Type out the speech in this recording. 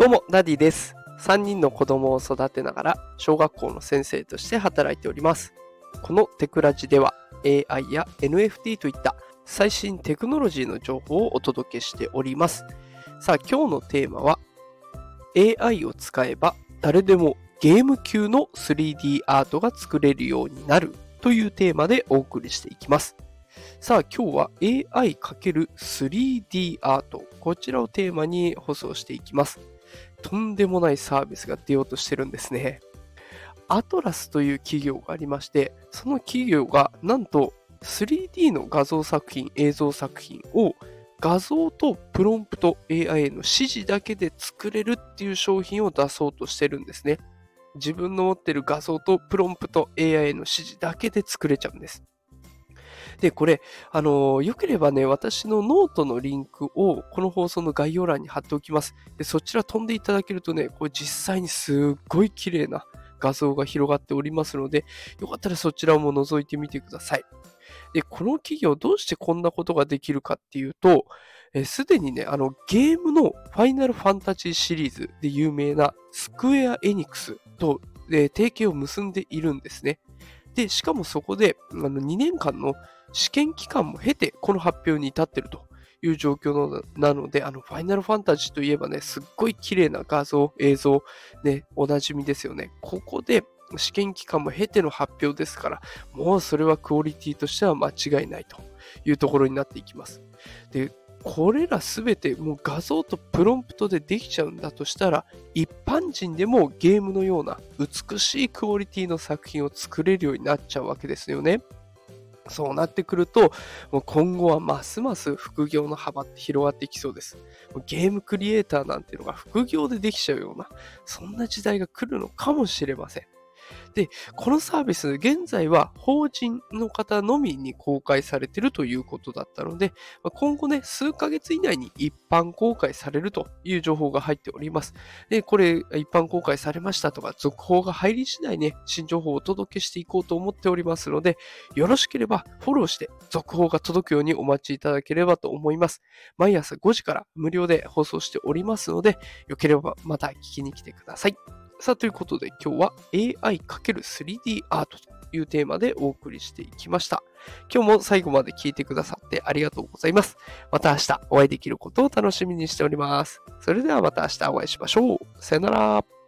どうもダディです。3人の子供を育てながら小学校の先生として働いております。このテクラジでは AI や NFT といった最新テクノロジーの情報をお届けしております。さあ今日のテーマは AI を使えば誰でもゲーム級の 3D アートが作れるようになるというテーマでお送りしていきます。さあ今日は AI×3D アートこちらをテーマに放送していきます。とんでもないサービスが出ようとしてるんですね。アトラスという企業がありまして、その企業がなんと 3D の画像作品、映像作品を画像とプロンプト AI への指示だけで作れるっていう商品を出そうとしてるんですね。自分の持ってる画像とプロンプト AI への指示だけで作れちゃうんです。で、これ、あの、よければね、私のノートのリンクをこの放送の概要欄に貼っておきます。でそちら飛んでいただけるとね、これ実際にすっごい綺麗な画像が広がっておりますので、よかったらそちらも覗いてみてください。で、この企業どうしてこんなことができるかっていうと、すでにね、あのゲームのファイナルファンタジーシリーズで有名なスクエア・エニクスと、え提携を結んでいるんですね。で、しかもそこであの2年間の試験期間も経て、この発表に至っているという状況なので、あの、ファイナルファンタジーといえばね、すっごい綺麗な画像、映像、ね、おなじみですよね。ここで試験期間も経ての発表ですから、もうそれはクオリティとしては間違いないというところになっていきます。で、これらすべてもう画像とプロンプトでできちゃうんだとしたら、一般人でもゲームのような美しいクオリティの作品を作れるようになっちゃうわけですよね。そうなってくると、もう今後はますます副業の幅って広がっていきそうです。ゲームクリエイターなんていうのが副業でできちゃうような、そんな時代が来るのかもしれません。で、このサービス、現在は法人の方のみに公開されているということだったので、今後ね、数ヶ月以内に一般公開されるという情報が入っております。で、これ、一般公開されましたとか、続報が入り次第ね、新情報をお届けしていこうと思っておりますので、よろしければフォローして続報が届くようにお待ちいただければと思います。毎朝5時から無料で放送しておりますので、よければまた聞きに来てください。さあ、ということで今日は AI×3D アートというテーマでお送りしていきました。今日も最後まで聞いてくださってありがとうございます。また明日お会いできることを楽しみにしております。それではまた明日お会いしましょう。さよなら。